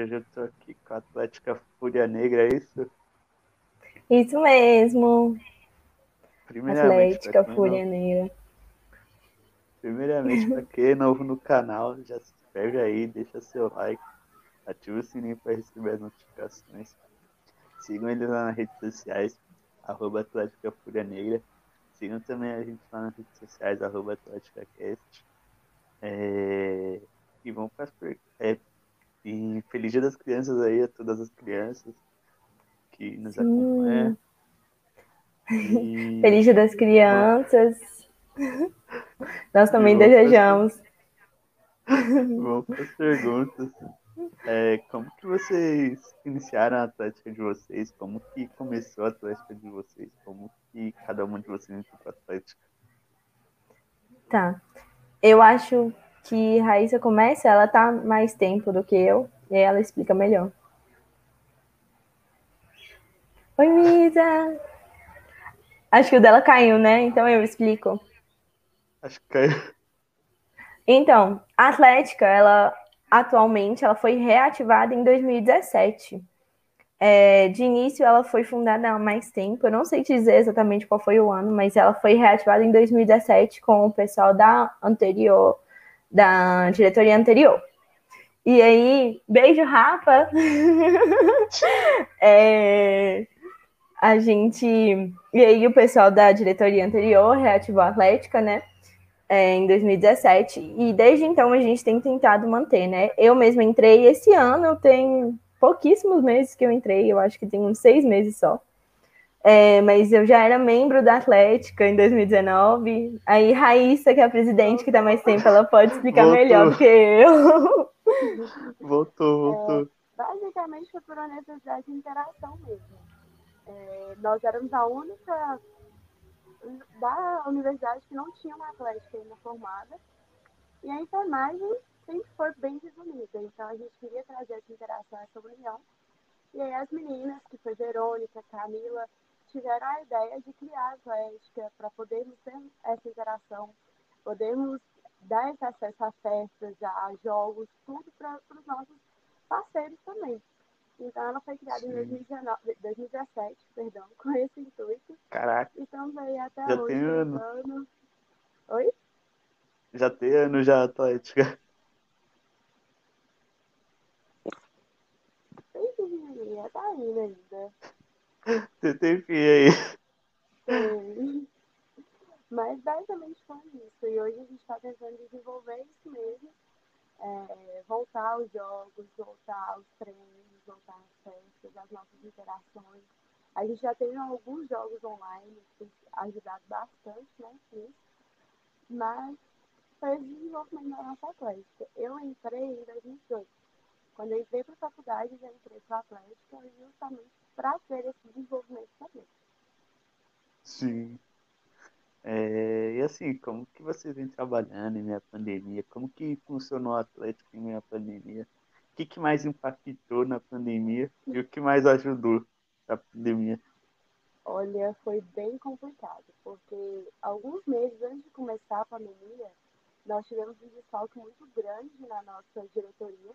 hoje eu tô aqui com a Atlética Fúria Negra, é isso? Isso mesmo. Atlética Fúria não- Negra. Primeiramente, pra quem é novo no canal, já se inscreve aí, deixa seu like, ativa o sininho para receber as notificações. Sigam eles lá nas redes sociais, arroba Atlética Fúria Negra. Sigam também a gente lá nas redes sociais, arroba AtléticaCast. É... E vamos para as per... é... E feliz dia das crianças aí a todas as crianças que nos acompanham. E... Feliz Dia das Crianças. Nós também vamos desejamos. Vamos para as perguntas. É, como que vocês iniciaram a Atlética de vocês? Como que começou a Atlética de vocês? Como que cada um de vocês entrou para a Atlética? Tá. Eu acho que Raíssa começa, ela tá mais tempo do que eu, e ela explica melhor. Oi, Misa! Acho que o dela caiu, né? Então eu explico. Acho que caiu. Então, a Atlética, ela atualmente ela foi reativada em 2017. É, de início, ela foi fundada há mais tempo. Eu não sei te dizer exatamente qual foi o ano, mas ela foi reativada em 2017 com o pessoal da anterior, da diretoria anterior. E aí, beijo, Rafa! É, a gente. E aí, o pessoal da diretoria anterior reativou a Atlética, né? é, em 2017, e desde então a gente tem tentado manter, né? Eu mesma entrei esse ano, tem pouquíssimos meses que eu entrei, eu acho que tem uns seis meses só. É, mas eu já era membro da Atlética em 2019. Aí Raíssa, que é a presidente que está mais tempo, ela pode explicar Voltou. melhor do que eu. Voltou, voltou. Basicamente foi por uma necessidade de interação mesmo. É, nós éramos a única da universidade que não tinha uma atlética ainda formada. E a enfermagem sempre foi bem resumida. Então a gente queria trazer essa interação, essa união. E aí as meninas, que foi Verônica, Camila, tiveram a ideia de criar a atlética para podermos ter essa interação, podermos dar esse acesso a festas, a jogos, tudo para os nossos parceiros também. Então ela foi criada em Sim. 2019, 2017, perdão, com esse intuito. Caraca, E aí até Já hoje. tem ano. tentando- Oi? já tem ano já a Atlética. Tem pequenininha, tá indo ainda. Você tem fim aí. Tem. Mas basicamente foi isso. E hoje a gente está tentando desenvolver isso mesmo. É, voltar aos jogos, voltar aos treinos, voltar às festas, às nossas interações. A gente já tem alguns jogos online que tem ajudado bastante, né? Nisso. Mas foi o desenvolvimento da nossa atlética. Eu entrei em 2018. Quando eu entrei para a faculdade, já entrei para a atlética justamente para ter esse desenvolvimento também. Sim. É, e assim, como que vocês vêm trabalhando em à pandemia? Como que funcionou a Atlética em à pandemia? O que, que mais impactou na pandemia e o que mais ajudou na pandemia? Olha, foi bem complicado, porque alguns meses antes de começar a pandemia, nós tivemos um desfalque muito grande na nossa diretoria.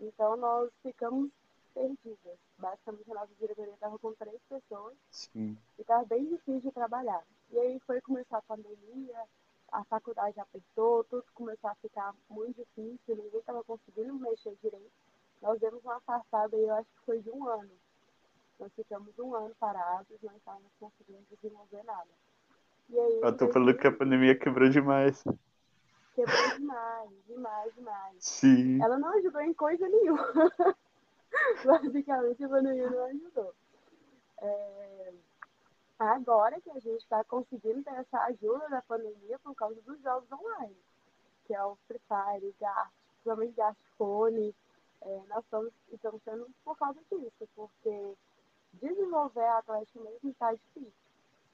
Então, nós ficamos perdidas. Basicamente, a nossa diretoria estava com três pessoas Sim, e estava bem difícil de trabalhar. E aí foi começar a pandemia, a faculdade apertou, tudo começou a ficar muito difícil, ninguém estava conseguindo mexer direito. Nós demos uma afastada e eu acho que foi de um ano. Nós ficamos um ano parados, não estávamos conseguindo desenvolver nada. E aí, eu tô falando que a pandemia quebrou demais. quebrou demais, demais, demais. Sim, Ela não ajudou em coisa nenhuma. Basicamente, a pandemia não ajudou. É, Agora que a gente está conseguindo ter essa ajuda da pandemia por causa dos jogos online, que é o Free Fire, Gart, principalmente Gart Fone, é, nós estamos, estamos tendo por causa disso, porque desenvolver a Atlética mesmo está difícil.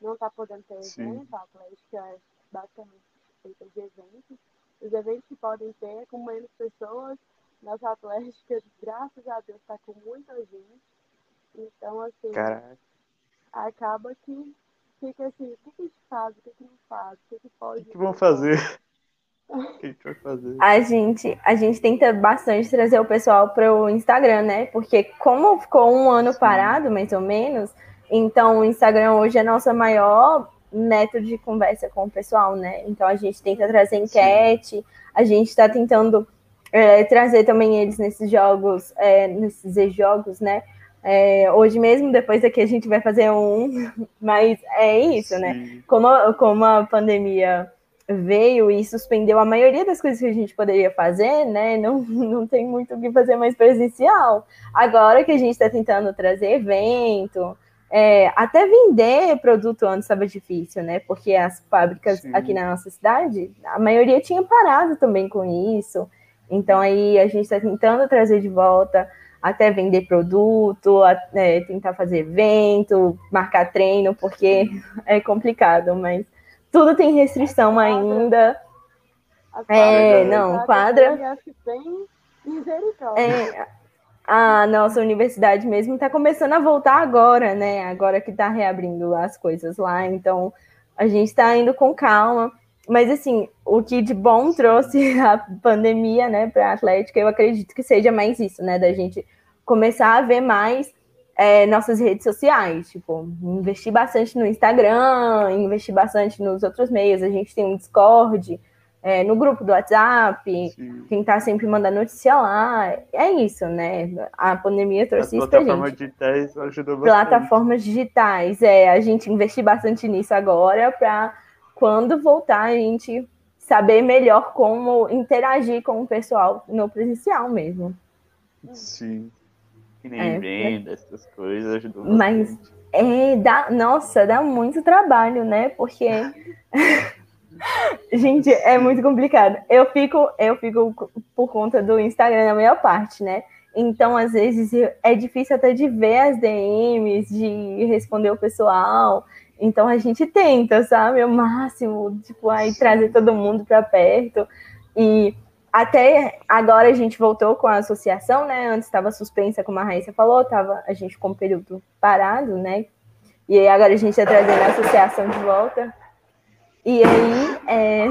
Não está podendo ter Sim. evento, a Atlética é basicamente feita de eventos. Os eventos que podem ter com menos pessoas, nossa Atlética, graças a Deus, está com muita gente. Então, assim, caraca. acaba que fica assim, o que, que a gente faz, o que, que não faz, o que, que pode. O que vão fazer? O que a gente vai fazer? A gente, a gente tenta bastante trazer o pessoal para o Instagram, né? Porque como ficou um ano Sim. parado, mais ou menos, então o Instagram hoje é a nossa maior método de conversa com o pessoal, né? Então a gente tenta trazer enquete, a gente está tentando é, trazer também eles nesses jogos, é, nesses jogos, né? É, hoje mesmo, depois daqui, a gente vai fazer um, mas é isso, né? Sim. Como, a- como a pandemia veio e suspendeu a maioria das coisas que a gente poderia fazer, né? Não, não tem muito o que fazer mais presencial. Agora que a gente está tentando trazer evento, é, até vender produto antes estava difícil, né? Porque as fábricas Sim. aqui na nossa cidade, a maioria tinha parado também com isso. Então aí a gente está tentando trazer de volta até vender produto, a- é, tentar fazer evento, marcar treino, porque é complicado, mas tudo tem restrição ainda. É, quadras, não, quadra- misericórdia. É, a nossa universidade mesmo está começando a voltar agora, né? Agora que está reabrindo as coisas lá, então a gente está indo com calma. Mas assim, o que de bom trouxe a pandemia, né, para a Atlética, eu acredito que seja mais isso, né, da gente começar a ver mais é, nossas redes sociais, tipo, investir bastante no Instagram, investir bastante nos outros meios. A gente tem um Discord, é, no grupo do WhatsApp, Sim. tentar sempre mandar notícia lá. É isso, né? A pandemia As trouxe isso pra plataformas gente. digitais ajudam bastante. Plataformas digitais, é, a gente investir bastante nisso agora para quando voltar a gente saber melhor como interagir com o pessoal no presencial mesmo. Sim. Que nem É, venda, essas coisas ajudam Mas- bastante. É, dá, nossa, dá muito trabalho, né? Porque gente, é muito complicado. Eu fico, eu fico por conta do Instagram na maior parte, né? Então, às vezes, é difícil até de ver as DMs, de responder o pessoal. Então, a gente tenta, sabe? O máximo, tipo, aí trazer todo mundo para perto. E até agora a gente voltou com a associação, né? Antes estava suspensa, como a Raíssa falou, tava, a gente ficou um período parado, né? E aí agora a gente está trazendo a associação de volta. E aí, é...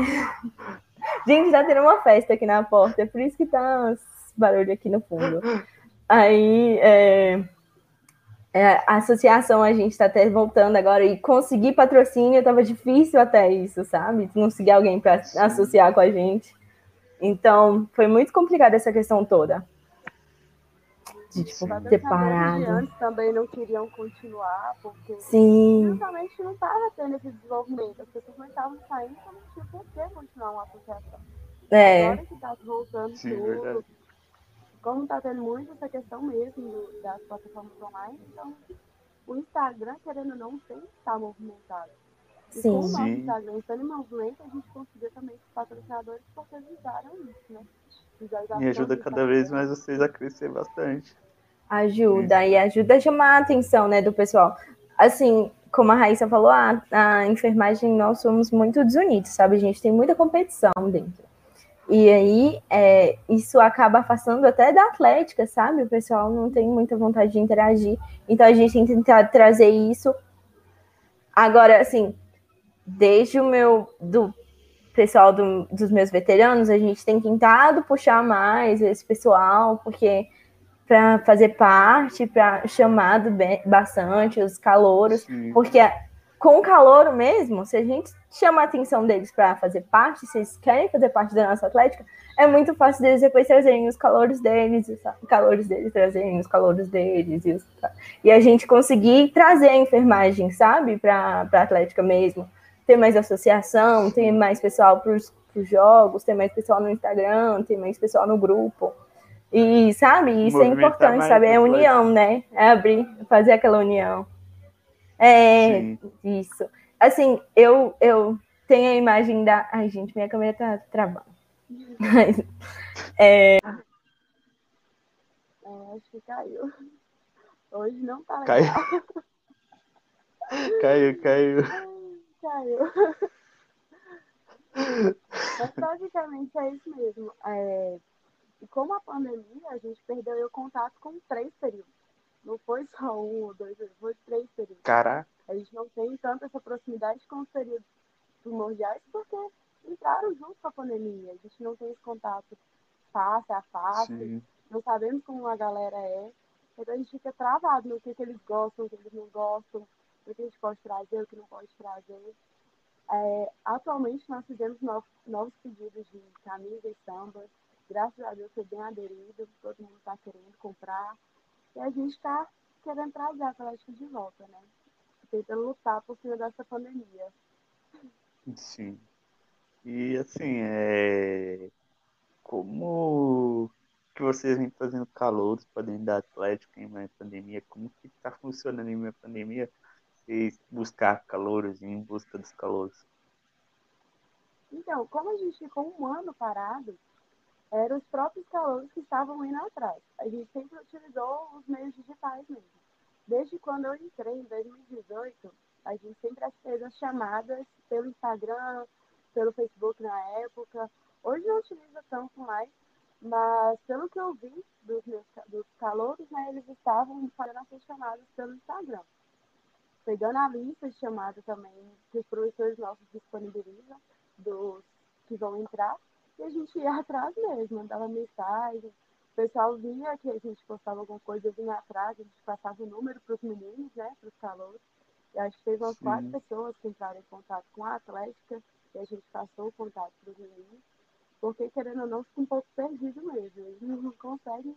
gente, tá tendo uma festa aqui na porta, é por isso que tá barulho aqui no fundo. Aí, é... é, a associação a gente tá até voltando agora e conseguir patrocínio tava difícil até isso, sabe? Conseguir alguém para associar com a gente. Então, foi muito complicado essa questão toda. De, tipo, separado. antes também não queriam continuar, porque Sim, justamente não estava tendo esse desenvolvimento. As pessoas não estavam saindo, então não tinha por que continuar uma associação. é. Agora que está voltando Sim, tudo, verdade. Como está tendo muito essa questão mesmo das plataformas online, então o Instagram, querendo ou não, tem que estar movimentado. E com o Sim. nosso Sim. Instagram estando em movimento, a gente conseguiu também os patrocinadores porque visaram isso, né? E ajuda cada vez mais vocês a crescer bastante. Ajuda, e ajuda a chamar a atenção, né, do pessoal. Assim, como a Raíssa falou, a, a enfermagem, nós somos muito desunidos, sabe? A gente tem muita competição dentro. E aí, é, isso acaba afastando até da atlética, sabe? O pessoal não tem muita vontade de interagir. Então, a gente tem tentar trazer isso. Agora, assim, desde o meu, do pessoal do- dos meus veteranos, a gente tem tentado puxar mais esse pessoal, porque para fazer parte, para chamado bem- bastante os calouros, Sim. porque com o calouro mesmo, se a gente chama a atenção deles para fazer parte, se eles querem fazer parte da nossa atlética, é muito fácil deles depois trazerem os calores deles, os calores deles trazerem os calores deles, e, os- e a gente conseguir trazer a enfermagem, sabe, para a atlética mesmo, ter mais associação, ter mais pessoal para os jogos, ter mais pessoal no Instagram, ter mais pessoal no grupo. E, sabe, isso é Movimentar importante, mais sabe? É união, né? É abrir, fazer aquela união. É, Sim. isso. Assim, eu, eu tenho a imagem da. Ai, gente, minha câmera tá travando. Mas, É, acho que caiu. Hoje não tá legal. Caiu. caiu, caiu. Caiu. Mas basicamente é isso mesmo. É, e como a pandemia, a gente perdeu o contato com três períodos. Não foi só um ou dois, foi três períodos. Caraca. A gente não tem tanto essa proximidade com os períodos primordiais porque entraram junto com a pandemia. A gente não tem esse contato face a face, Sim. não sabemos como a galera é. Então a gente fica travado no que, que eles gostam, o que eles não gostam, o que a gente pode trazer, o que não pode trazer. É, atualmente nós fizemos novos, novos pedidos de camisa e samba. Graças a Deus foi bem aderido, todo mundo está querendo comprar. E a gente está querendo trazer a Atlético de volta, né? Tentando lutar por cima dessa pandemia. Sim. E assim, é... como que vocês vêm fazendo calouros para dentro da Atlético em uma pandemia? Como que está funcionando em uma pandemia? Vocês buscar calouros em busca dos calouros? Então, como a gente ficou um ano parado, eram os próprios calouros que estavam indo atrás. A gente sempre utilizou os meios digitais mesmo. Desde quando eu entrei em 2018, a gente sempre fez as chamadas pelo Instagram, pelo Facebook na época. Hoje não utiliza tanto mais, mas pelo que eu vi dos meus dos calouros, né, eles estavam fazendo essas chamadas pelo Instagram. Pegando a lista de chamadas também que os professores nossos disponibilizam, dos que vão entrar, e a gente ia atrás mesmo, mandava mensagem. O pessoal via que a gente postava alguma coisa, vinha atrás, a gente passava o número para os meninos, né, para os calouros. E acho que teve umas Sim. quatro pessoas que entraram em contato com a Atlética, e a gente passou o contato para os meninos, porque querendo ou não, fica um pouco perdido mesmo. Eles não conseguem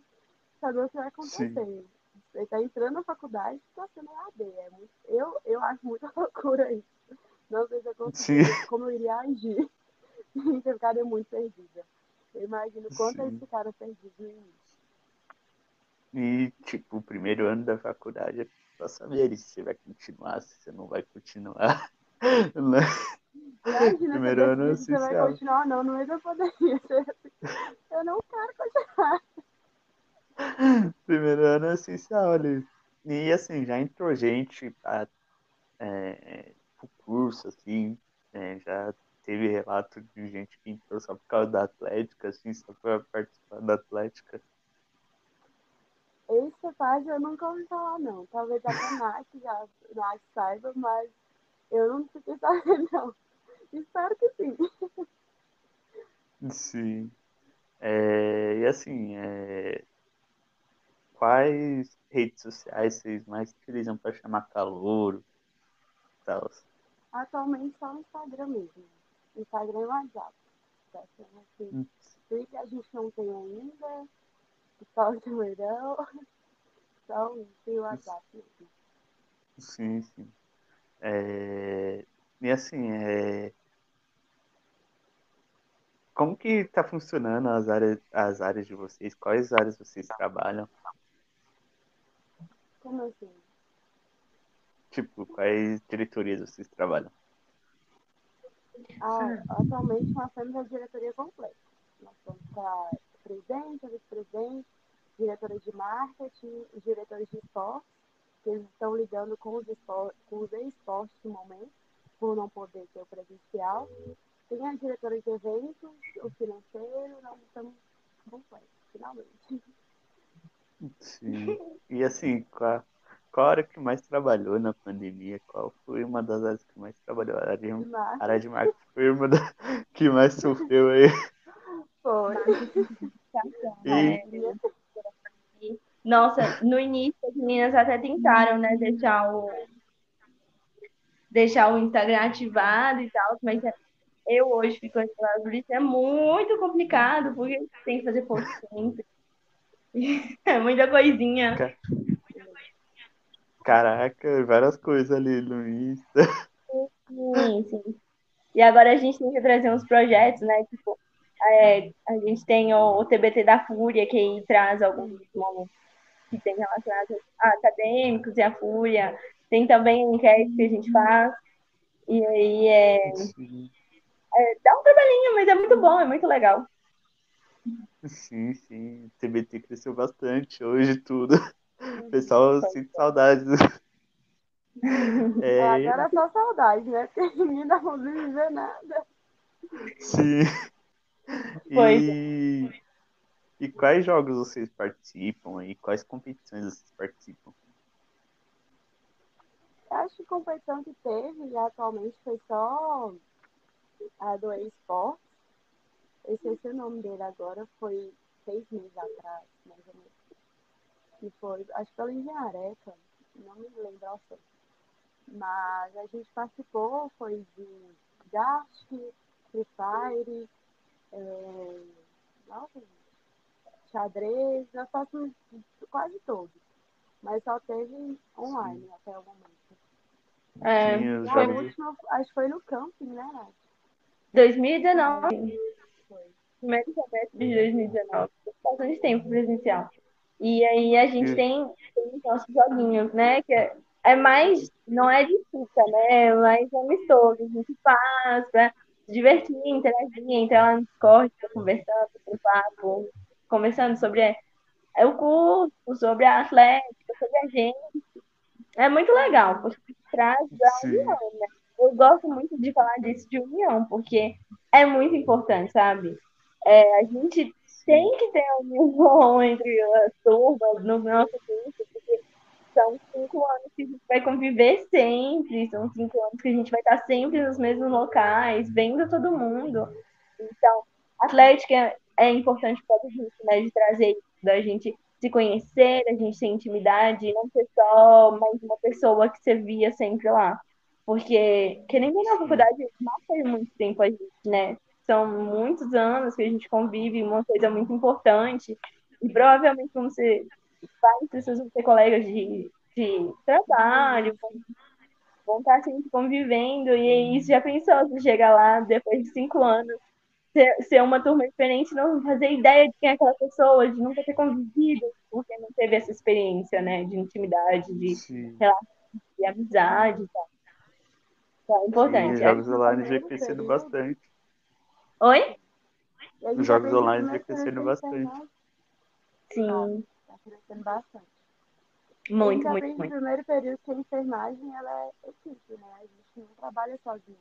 saber o que vai acontecer. Você está entrando na faculdade e está sendo AD. É muito, eu, eu acho muita loucura isso. Não sei se eu conseguiria, como eu iria agir. eu ficaria muito perdida. Eu imagino quanto eles ficaram perdidos no início. E, tipo, o primeiro ano da faculdade é pra saber se você vai continuar, se você não vai continuar. Imagina Primeiro ano se você vai continuar ou não no meio da pandemia. Eu não quero continuar. Primeiro ano é essencial ali. E assim, já entrou gente pra, é, pro curso, assim, é, já teve relato de gente que entrou só por causa da Atlética, assim, só pra participar da Atlética. Esse faz eu nunca ouvi falar, não. Talvez a Nath já Nath saiba, mas eu não fiquei sabendo, não. Espero que sim. Sim. É, e assim, é, quais redes sociais vocês mais utilizam para chamar calor tal? Atualmente só no Instagram mesmo. Instagram e WhatsApp. Tá sendo assim. Twitter a gente não tem ainda. Só o Twitter. Só o WhatsApp mesmo. Sim, sim. É, e assim, é, como que tá funcionando as áreas, as áreas de vocês? Quais áreas vocês trabalham? Como assim? Tipo, quais diretorias vocês trabalham? Ah, atualmente nós temos a diretoria completa. Nós temos a presidente, a vice-presidente, diretora de marketing, diretores de esporte, que eles estão lidando com os, espor- com os esportes no momento, por não poder ter o presencial. Tem a diretora de eventos, o financeiro, nós estamos completos, finalmente. Sim. E assim, qual, qual a área que mais trabalhou na pandemia? Qual foi uma das áreas que mais trabalhou? A área de, a área de marketing foi uma da, que mais sofreu aí. foi. E, Nossa, no início as meninas até tentaram, né, deixar o deixar o Instagram ativado e tal, mas eu hoje fico ansiosa por isso, é muito complicado, porque tem que fazer post sempre. É muita coisinha. ca- caraca, várias coisas ali no Insta. Sim, sim. E agora a gente tem que trazer uns projetos, né? Tipo, é, a gente tem o, o TBT da Fúria, que aí traz alguns momentos que tem relacionados a acadêmicos e a Fúria. Tem também a enquete que a gente faz. E aí é, Sim, dá um trabalhinho, mas é muito bom, é muito legal. sim, sim. O TBT cresceu bastante hoje tudo. Pessoal sente saudades. É, É, agora é só saudade, né? Porque ninguém dá pra viver nada. sim. Pois E, e quais jogos vocês participam e quais competições vocês participam? Eu acho que competição que teve e atualmente foi só a do eSports. Eu esqueci o nome dele agora, foi seis meses atrás, mais ou menos. Que foi, acho que pela Engenhareca, não me lembro ao certo. Mas a gente participou, foi de Dart, Free Fire, é, nossa, xadrez, nós passamos quase todos. Mas só teve online Sim. até o momento. É, Sim, a última, acho que foi no camping, né, Nath? 2019. Foi. Primeiro semestre de 2019. Bastante tempo presencial. E aí a gente tem, tem nossos joguinhos, né? Que é, é mais, não é de fica, né? É mais amistoso. A gente faz pra se divertir, interagir, entrar lá no Discord, conversando, com papo, conversando sobre é, o curso, sobre a atlética, sobre a gente. É muito legal, porque traz a união, né? Eu gosto muito de falar disso de união, porque é muito importante, sabe? É, a gente tem que ter união entre as turmas no nosso curso, porque são cinco anos que a gente vai conviver sempre, são cinco anos que a gente vai estar sempre nos mesmos locais, vendo todo mundo. Então, Atlética é importante para a gente, né, de trazer da gente se conhecer, a gente ter intimidade, não ser só mais uma pessoa que você via sempre lá. Porque, querendo ou não, a faculdade faz muito tempo a gente, né? São muitos anos que a gente convive, uma coisa muito importante. E provavelmente quando você vai, vocês vão ter colegas de, de trabalho, vão, vão estar sempre convivendo. E aí, já pensou se chegar lá depois de cinco anos ser, ser uma turma diferente, não fazer ideia de quem é aquela pessoa, de nunca ter convivido, porque não teve essa experiência, né, de intimidade, de relação, de amizade e tal. Então, é importante. Sim, jogos online já crescendo bastante. Oi? Os jogos online já crescendo bastante. Sim. Tá crescendo bastante. Muito, muito, muito. No primeiro período que a enfermagem ela é equipe, né? A gente não trabalha sozinho.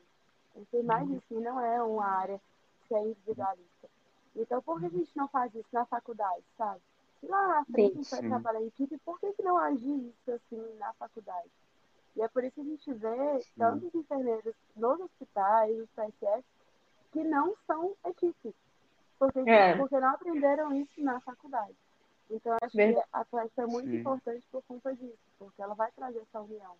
A enfermagem em si não é uma área que é individualista. Então, por que a gente não faz isso na faculdade, sabe? Se lá na frente a gente vai trabalhar em equipe, por que, que não agir isso assim na faculdade? E é por isso que a gente vê Sim. tantos enfermeiros nos hospitais, nos PSS, que não são equipe. Porque, é. porque não aprenderam isso na faculdade. Então, acho Verdade. que a flecha é muito Sim. importante por conta disso, porque ela vai trazer essa união.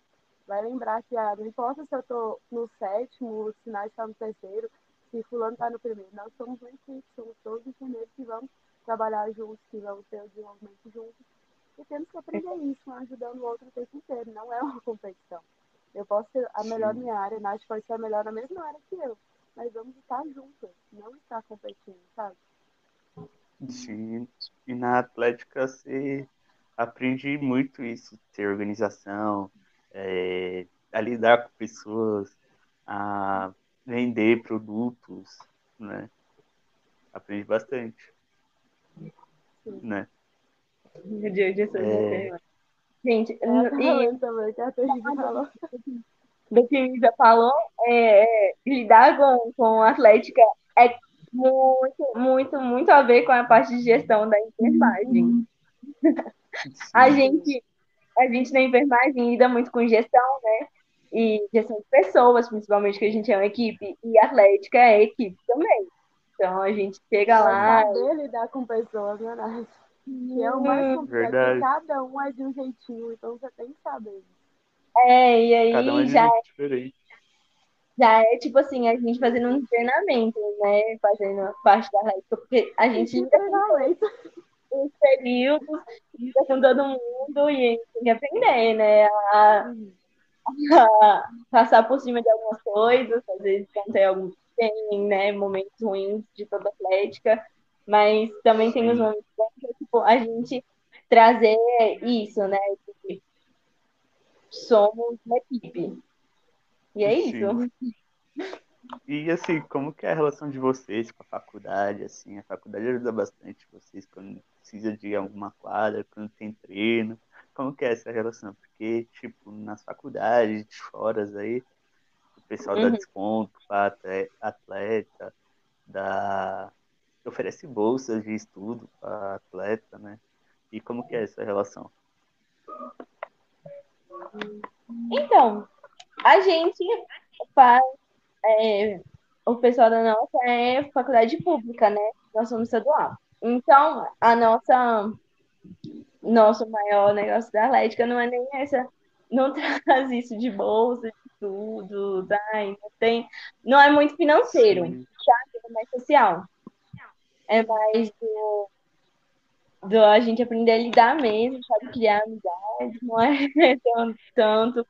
Vai lembrar que ah, não importa se eu estou no sétimo, o sinal está no terceiro, se fulano está no primeiro. Nós somos uma equipe, somos todos enfermeiros que vamos trabalhar juntos, que vamos ter o desenvolvimento juntos. E temos que aprender isso, um ajudando o outro o tempo inteiro. Não é uma competição. Eu posso ser a melhor Sim. minha área, Nath pode ser a melhor na mesma área que eu. Mas vamos estar juntos, não estar competindo, sabe? Sim. E na Atlética você aprende muito isso, ter organização, é, a lidar com pessoas, a vender produtos, né? Aprende bastante. Sim. Né? É... Gente, e... também, que a falou. Do que Isa falou, é, é, lidar com, com a Atlética é muito, muito, muito a ver com a parte de gestão da enfermagem. a gente, a gente na enfermagem lida muito com gestão, né? e gestão de pessoas, principalmente, que a gente é uma equipe, e atlética é equipe também. Então a gente chega lá. Saber lidar com pessoas, né, Nath? Que é o mais complexo. Cada um é de um jeitinho, então você tem que saber. É, e aí Cada um é já. É diferente. Já é tipo assim, a gente fazendo um treinamento, né? Fazendo parte da atlética, porque a gente lida com os períodos, lida com todo mundo e a gente tem que aprender, né? A, uhum passar por cima de algumas coisas, às vezes tem alguns tem, né, momentos ruins de toda atlética, mas também tem os momentos bons que tipo, a gente trazer isso, né? Somos uma equipe. E é Sim. isso. E assim, como que é a relação de vocês com a faculdade? Assim, a faculdade ajuda bastante vocês quando precisa de alguma quadra, quando tem treino. Como que é essa relação? Porque, tipo, nas faculdades, de foras aí, o pessoal uhum. dá desconto para atleta, dá... oferece bolsas de estudo para atleta, né? E como que é essa relação? Então, a gente faz é, o pessoal da nossa é faculdade pública, né? Nós somos estadual. Então, a nossa nosso maior negócio da Atlética não é nem essa, não traz isso de bolsa, de tudo, ai, não tem, não é muito financeiro, sabe? É mais social. É mais do, do a gente aprender a lidar mesmo, sabe? Criar amizade, não é tanto, tanto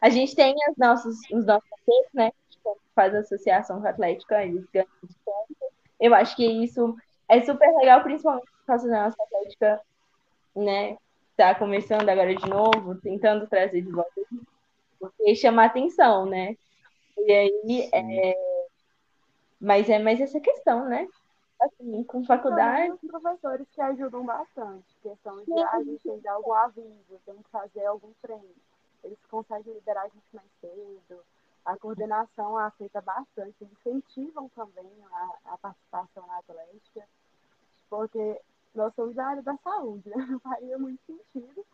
a gente tem as nossas, os nossos parceiros, né? Que faz associação com a Atlética, eles ganham desconto. Eu acho que isso é super legal, principalmente por causa da nossa Atlética, né? Tá começando agora de novo, tentando trazer de volta porque chama atenção, né? E aí, é... mas é mais essa questão, né? Assim, com faculdade. Os professores que ajudam bastante. Questão de a gente tem que dar algum aviso, tem que fazer algum treino. Eles conseguem liberar a gente mais cedo. A coordenação aceita bastante, incentivam também a, a participação na atlética, porque nós somos da área da saúde, né? Não faria muito sentido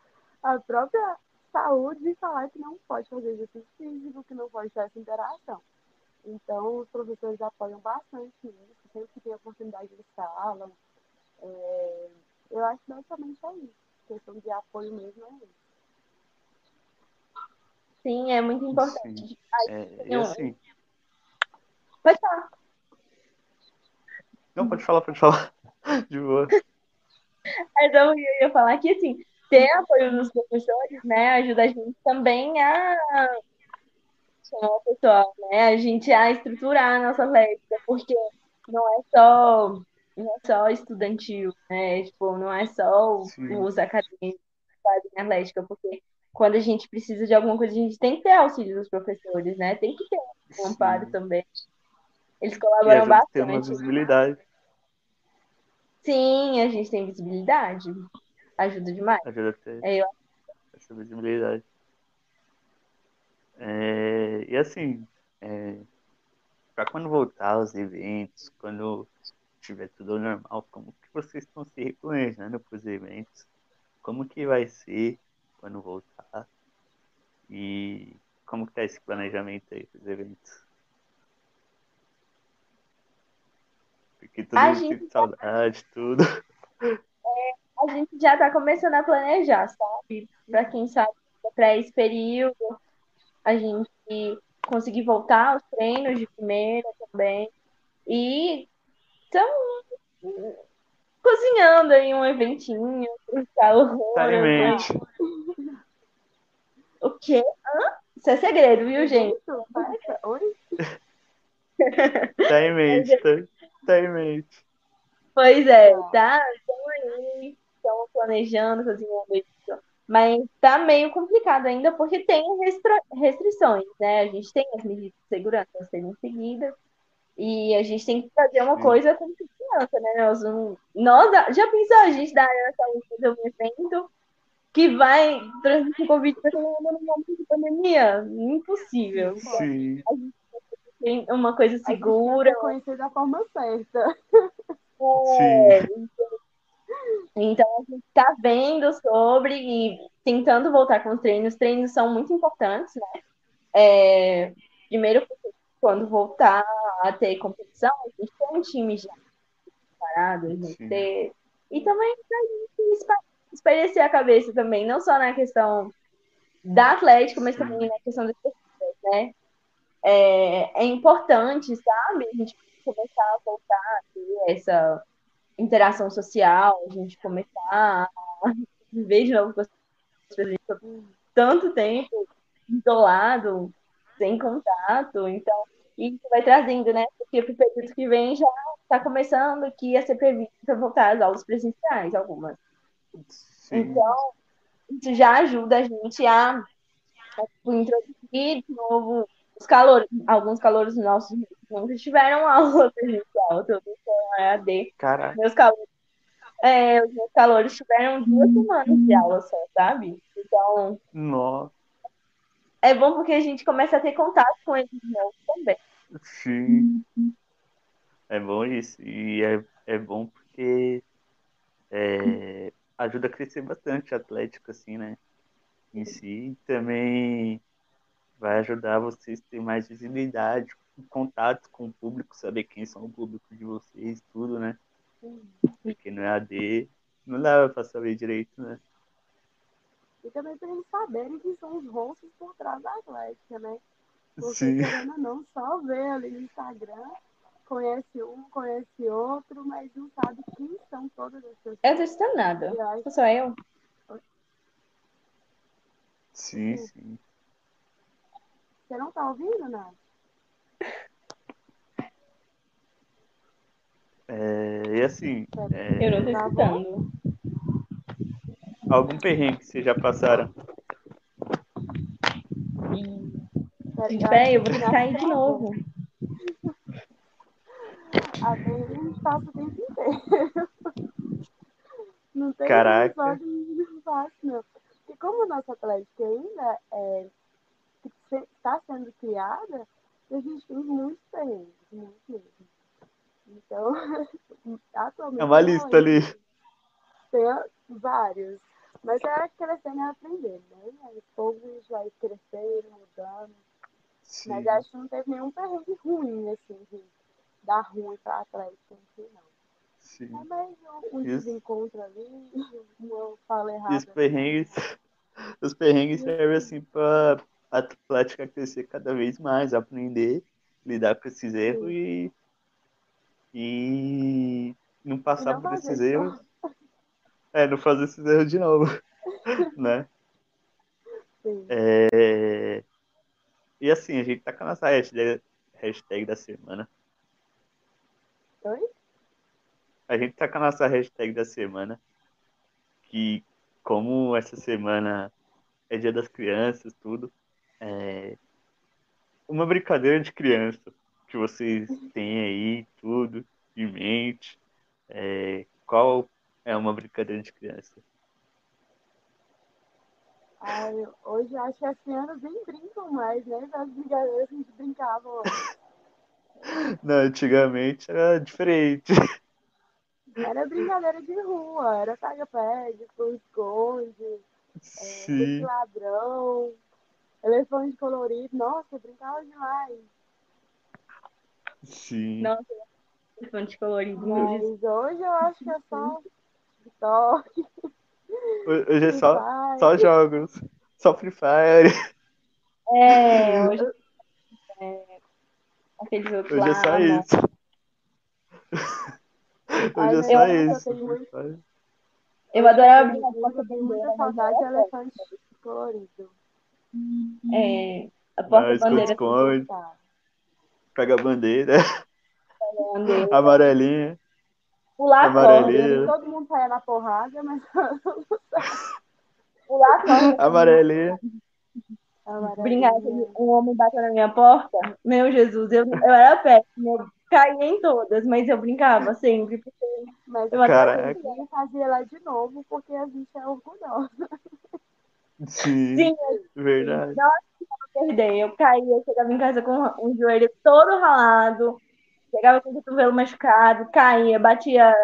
a própria saúde falar que não pode fazer exercício físico, que não pode ter essa interação. Então, os professores apoiam bastante nisso, sempre que tem oportunidade eles falam. É, eu acho que basicamente é isso. Questão de apoio mesmo é isso. Sim, é muito importante. Sim. Aí, É, não, assim, Pode falar. não, pode falar, pode falar. De boa. Então, eu ia falar que, assim, ter apoio dos professores, né, ajuda a gente também a chamar pessoal, né, a gente a estruturar a nossa atlética, porque não é só, não é só estudantil, né, tipo, não é só Sim. os acadêmicos que fazem atlética, porque quando a gente precisa de alguma coisa, a gente tem que ter auxílio dos professores, né, tem que ter um amparo Sim. também. Eles E colaboram ajuda a ter uma bastante. visibilidade. Sim, a gente tem visibilidade. Ajuda demais. Ajuda a ter É, eu essa visibilidade. É, e assim, é, para quando voltar aos eventos, quando tiver tudo normal, como que vocês estão se replanejando para os eventos? Como que vai ser quando voltar? E como que tá esse planejamento aí para os eventos? Porque todo A mundo gente saudade, tudo. A gente já está começando a planejar, sabe? Para quem sabe, para esse período, a gente conseguir voltar aos treinos de primeira também. E estamos cozinhando aí um eventinho para os calouros. Tá. O quê? Hã? Isso é segredo, viu, gente? Oi? Tá em mente, tá, tá em mente. Pois é, tá? Estamos aí, estamos planejando, cozinhando isso. Mas tá meio complicado ainda porque tem restrições, né? A gente tem as medidas de segurança serem seguidas e a gente tem que fazer uma Sim. coisa com segurança, né? Nós, não- nós já pensou a gente da área da saúde fazer um evento que vai transmitir Covid para todo mundo no momento de pandemia? Impossível. Sim, Tem uma coisa segura, conhecer da forma certa. É, sim. Então, a gente está vendo sobre e tentando voltar com os treinos. Os treinos são muito importantes, né? É, primeiro, porque quando voltar a ter competição, a gente tem um time já preparado, a gente ter... E também para a gente espa- espairecer a cabeça também, não só na questão da Atlético, mas também na questão das pessoas, né? É, é importante, sabe? A gente começar a voltar a ter essa interação social, a gente começar a viver de novo pessoas tanto tempo isolado, sem contato, então isso vai trazendo, né? Porque pro período que vem já está começando aqui a ser previsto para voltar às aulas presenciais, algumas. Sim. Então, isso já ajuda a gente a, a tipo, introduzir de novo os calores, alguns calores nossos nunca tiveram aula presencial, todos foram. Caraca, Meus calores, é, os meus calores tiveram duas semanas de aula só, sabe? Então, nossa, é bom porque a gente começa a ter contato com eles de novo também. sim. É bom isso. E é, é bom porque é, ajuda a crescer bastante a Atlético, assim, né? Em si. Também vai ajudar vocês a ter mais visibilidade contatos com o público, saber quem são o público de vocês, tudo, né? Porque no EAD não dava pra saber direito, né? E também para eles saberem que são os rostos por trás da Atlética, né? Porque, Sim. querendo não, só vê ali no Instagram, conhece um, conhece outro, mas não sabe quem são todas as pessoas. Eu tô escutando nada. Acho- Sou só eu? Sim, sim. Você não tá ouvindo, Nath? É, e assim, é, Eu não tô Tá escutando. algum perrengue que vocês já passaram? Gente, peraí, eu vou cair de novo. A gente a gente passa o tempo inteiro. Não tem Caraca. episódio não fácil, não. Porque como o nosso Atlético ainda é, está sendo criada, a gente tem muitos perrengues, muitos mesmo. Então, atualmente. É uma não lista é- ali. Tem vários. Mas é crescendo e aprendendo, né? Aos poucos a gente vai crescendo, mudando. Sim. Mas acho que não teve nenhum perrengue ruim, assim, de dar ruim pra Atlético si, não. sim. É mais um, um desencontro ali, uma fala E os perrengues, os perrengues servem assim para a Atlética crescer cada vez mais, aprender, lidar com esses erros e, e não passar não por esses erros. É, não fazer esses erros de novo, né? Sim. É, E assim, a gente tá com a nossa hashtag, hashtag da semana. Oi? A gente tá com a nossa hashtag da semana, que como essa semana é dia das crianças, tudo, é uma brincadeira de criança que vocês têm aí, tudo, em mente. É, qual é uma brincadeira de criança? Ai, hoje acho que as crianças nem brincam mais, né? As brincadeiras que a gente brincava. Não, antigamente era diferente. Era brincadeira de rua, era pega-pega, esconde, é, ladrão, elefante colorido. Nossa, eu brincava demais. sim. Nossa, elefante colorido. Mas hoje eu acho que é só TikTok, Hoje é só, só jogos. Só Free Fire. É, hoje. É, aqueles outros Hoje é lá. só isso. Hoje é só eu isso. tenho muito- Free Fire. Eu adorava brincar de muita mas saudade de elefante colorido. É, a Não, porta-bandeira. esconde-esconde. Tá. Pega a bandeira. bandeira. Amarelinha. Pular a Amarelinha. corda. Todo mundo saia na porrada, mas Pular a corda. Amarelinha. Brincar que um homem bateu na minha porta. Meu Jesus, eu, eu era péssima. Eu caía em todas, mas eu brincava sempre. porque Mas Eu Caraca. gente fazia lá de novo porque a gente é orgulhosa. Sim, Sim, verdade. eu perder. Eu caía, chegava em casa com um joelho todo ralado, chegava com o cotovelo machucado, caía, batia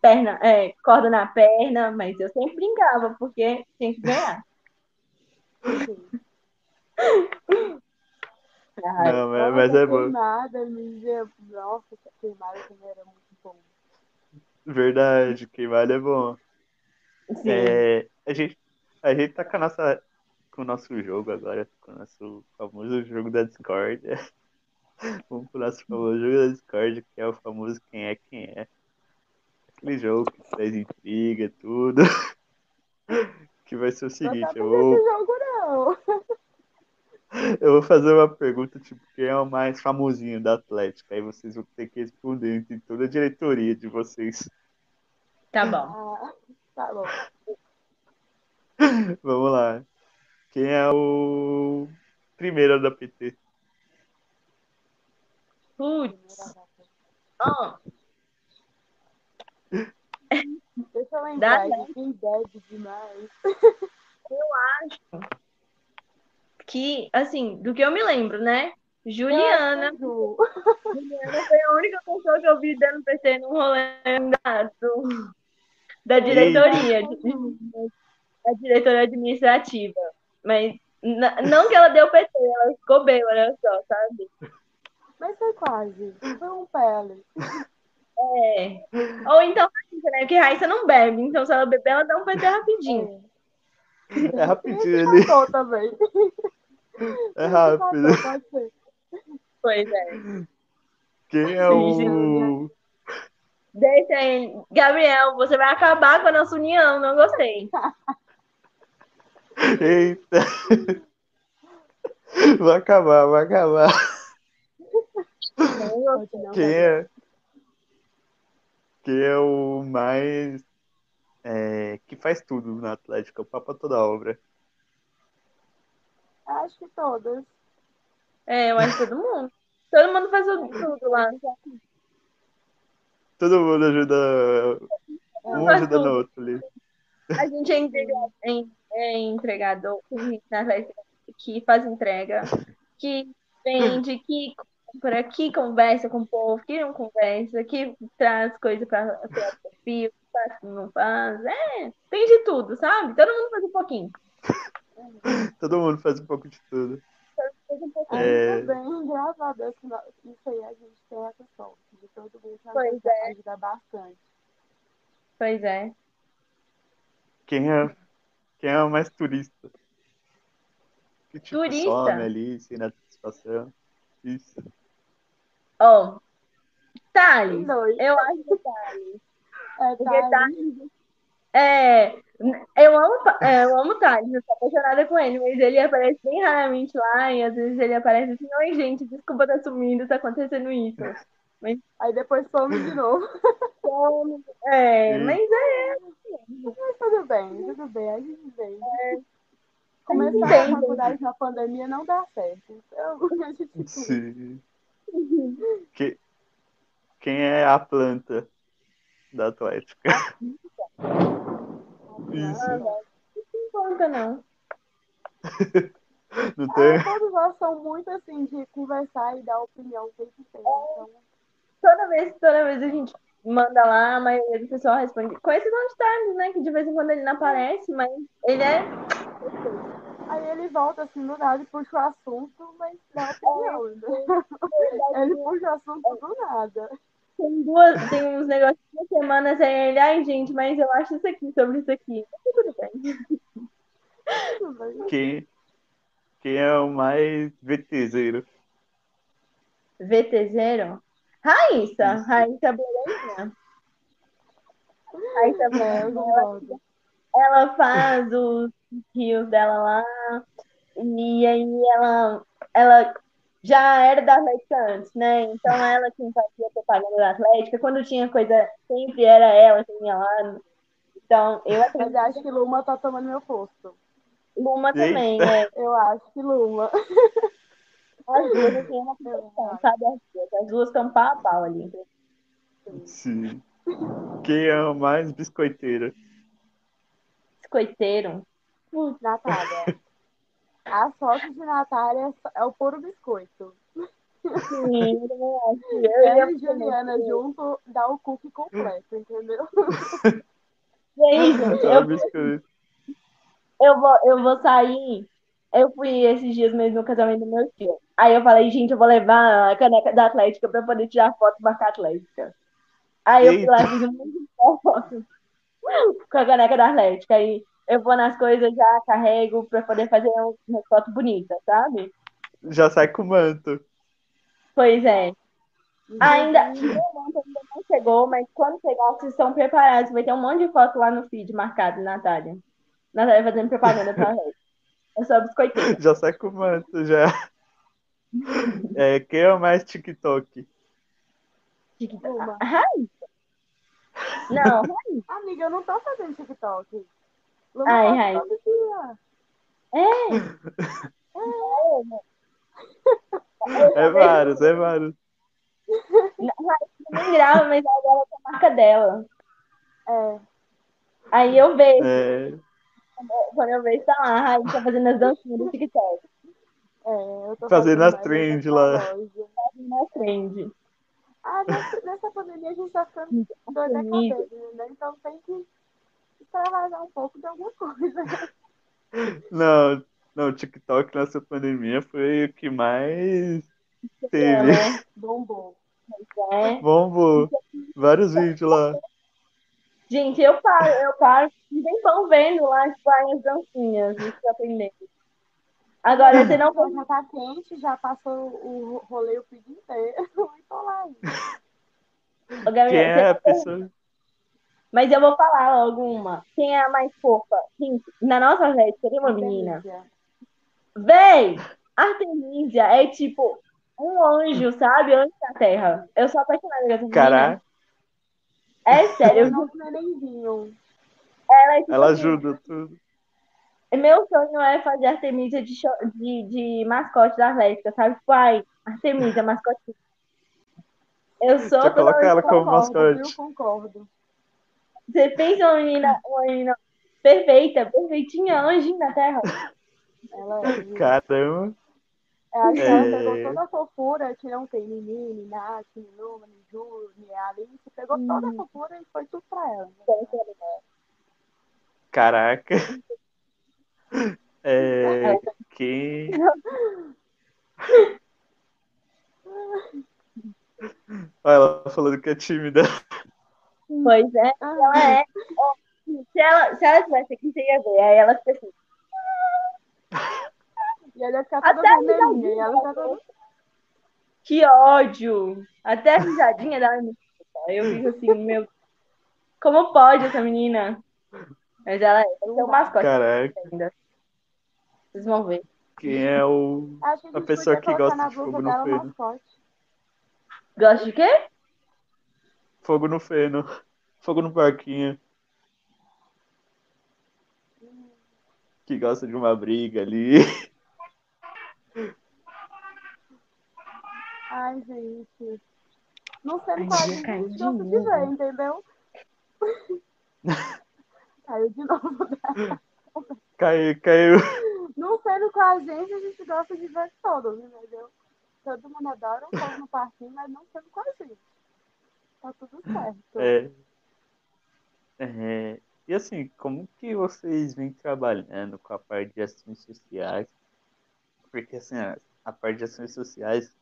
perna, é, corda na perna, mas eu sempre brincava, porque tinha que ganhar. Assim. Ai, Não, mas, mas é bom. Queimada, mídia. Nossa, queimada também era muito bom. Verdade, quem vale é bom. sim. É, a, gente, a gente tá com, a nossa, com o nosso jogo agora, com o nosso famoso jogo da Discord. Vamos pro nosso famoso jogo da Discord, que é o famoso Quem é Quem é. Aquele jogo que traz intriga, tudo. Que vai ser o seguinte, eu vou, esse jogo, não. eu vou fazer uma pergunta, tipo, quem é o mais famosinho da Atlética? Aí vocês vão ter que responder entre toda a diretoria de vocês. Tá bom. Ah, tá bom. Vamos lá. Quem é o primeiro da PT? Putz. Ah, Deixa eu lembrar, Dá, gente. Quem deve demais. Que, assim, do que eu me lembro, né? Juliana. Ju. Juliana foi a única pessoa que eu vi dando PT no rolê do, da diretoria, da diretoria administrativa. Mas não que ela deu PT, ela ficou bem, olha só, sabe? Mas foi quase. Foi um pele. É. Ou então, né? Porque Raíssa não bebe, então se ela beber, ela dá um PT rapidinho. É rapidinho Esse ali. matou também. É rápido. matou, pode ser. Pois é. Quem é o. Deixa aí. Gabriel, você vai acabar com a nossa união, não gostei. Eita! Vai acabar, vai acabar. Quem é. Quem é o mais. é, que faz tudo na Atlética, o Papa toda obra. Acho que todas. É, eu acho que todo mundo. Todo mundo faz tudo, tudo lá. Todo mundo ajuda. Um ajuda no outro ali. A gente é, entrega- é- é entregador, tem gente na Atlética que faz entrega, que vende, que compra, que conversa com o povo, que não conversa, que traz coisa para o perfil, que faz, que não faz. É, tem de tudo, sabe? Todo mundo faz um pouquinho. Todo mundo faz um pouco de tudo. Um. É. Bem, a que nós- isso aí a gente tem essa sorte de todo mundo Pois ajuda, é. ajuda bastante. Pois é. Quem é, quem é o mais turista? Que tipo Turista? some ali, sem satisfação. Isso. Ó, Thales, Dois. eu acho que Thales. É, Porque tá tá- aí. É, eu amo, é, eu amo o Thales, eu sou apaixonada com ele, mas ele aparece bem raramente lá e às vezes ele aparece assim, oi gente, desculpa tá sumindo, tá acontecendo isso. Aí depois some de novo. Então, é, Sim. mas é, Mas tudo bem, tudo bem, a gente vem. Começar Sim, a sim. faculdade na pandemia não dá certo. Então, a gente Sim. Que, quem é a planta da Atlética? Isso. não conta não. Não Ah, tem? todos nós são muito assim de conversar e dar opinião o tempo inteiro. Então, Toda vez, toda vez a gente manda lá, a maioria do pessoal responde, com esse não de Thales, né, que de vez em quando ele não aparece, mas ele é aí ele volta assim do nada e puxa o assunto, mas dá opinião. né? Ele puxa o assunto do nada. Tem duas, tem uns negócios de duas semanas aí ele, ai gente, mas eu acho isso aqui sobre isso aqui. Tudo bem. Quem, quem é o mais VTZero? VT0? Raíssa, Isso. Raíssa. Raíssa É, eu Beleza, concordo. ela faz os rios dela lá, e aí ela, ela já era da Atlética antes, né? Então ela quem fazia propaganda da Atlética, quando tinha coisa, sempre era ela que ia lá. Então, eu Mas acredito eu acho que Luma tá tomando meu posto. Luma Eita. também, né? Eu acho que Luma. As duas assim, uma proporção, sabe? As duas, as duas estão pau a pau ali. Sim. Quem é o mais biscoiteiro? Biscoiteiro. Natália. As fotos de Natália é o puro biscoito. Sim, eu e Juliana junto dá o cookie completo, entendeu? E aí, gente, eu, eu, vou, eu vou sair. Eu fui esses dias mesmo no casamento do meu tio. Aí eu falei, gente, eu vou levar a caneca da Atlética pra poder tirar foto e marcar a Atlética. Aí eu fui lá e fiz um monte de foto com a caneca da Atlética. Aí eu vou nas coisas, já carrego pra poder fazer um- uma foto bonita, sabe? Já sai com o manto. Pois é. Ainda, meu manto ainda não chegou, mas quando chegar, vocês estão preparados. Vai ter um monte de foto lá no feed marcado, Natália. Natália fazendo propaganda pra Red. Eu sou a biscoiteira. Já sai com o manto, já. É, quem é o mais TikTok? Luma. Não, Amiga, eu não tô fazendo TikTok. Luma Ai, ai. todo dia. É vários, é vários. nem grava, mas agora tem a marca dela. É. Aí eu vejo, É, quando eu vejo, tá lá, a Raíssa tá fazendo as dancinhas do TikTok, É, eu tô Fazendo as mais trend essa lá. loja. na trend. Ah, nessa, nessa pandemia a gente tá ficando doida cabeça, né? Então tem que para vazar um pouco de alguma coisa. Não, não, o TikTok nessa pandemia foi o que mais teve. É, né? Bombou. É. Bombou. É Vários vídeos lá. Gente, eu paro, eu paro um tempão vendo lá as várias dancinhas, isso aprendendo. Agora, você não for Já tá quente, já passou o rolê o pico inteiro. Então lá. É Gabriel, é a pessoa... Mas eu vou falar logo uma. Quem é a mais fofa? Gente, na nossa rede, tem uma menina. Delícia. Véi! Artemisia é tipo um anjo, sabe? Anjo da terra. Eu sou apaixonada por essa menina. Caraca, É sério. Eu não nem vinho. Ela é tipo ela assim, ajuda tudo. Meu sonho é fazer Artemisia de, show- de, de mascote da Atlética, sabe? Tipo, ai, Artemisia, mascote. Eu sou Já coloca ela como mascote. viu? Concordo. Você pensa uma menina, uma menina perfeita, perfeitinha, anjinho na terra. Ela é. Caramba. Ela É. pegou toda a fofura que não tem em mim, nem Nath, nem Luma, nem Ju, nem Alice. Pegou toda a fofura e foi tudo pra ela. né? Caraca. É, quem. Olha, ela falando que é tímida. Pois é, Ah, ela é. Se ela, se ela tivesse aqui, você ia ver. Aí ela fica assim. E ela ia ficar toda vermelhinha. E ela fica toda. Que ódio! Até a risadinha dela me irrita. Eu fico assim, meu. Como pode essa menina? Mas ela é, é o mascote Caraca, ainda. Vocês vão ver. quem é o. A A pessoa que gosta de fogo no dela o feno. mascote. Gosta de quê? Fogo no feno. Fogo no parquinho. Que gosta de uma briga ali. Ai, gente. Não sei qual a gente gosta de ver, entendeu? Caiu de novo. Caiu, caiu. Não sendo com a gente, a gente gosta de ver todos, entendeu? Todo mundo adora um pouco no parquinho, mas não sendo com a gente. Tá tudo certo. É. É, E assim, como que vocês vêm trabalhando com a parte de ações sociais? Porque assim, a, a parte de ações sociais,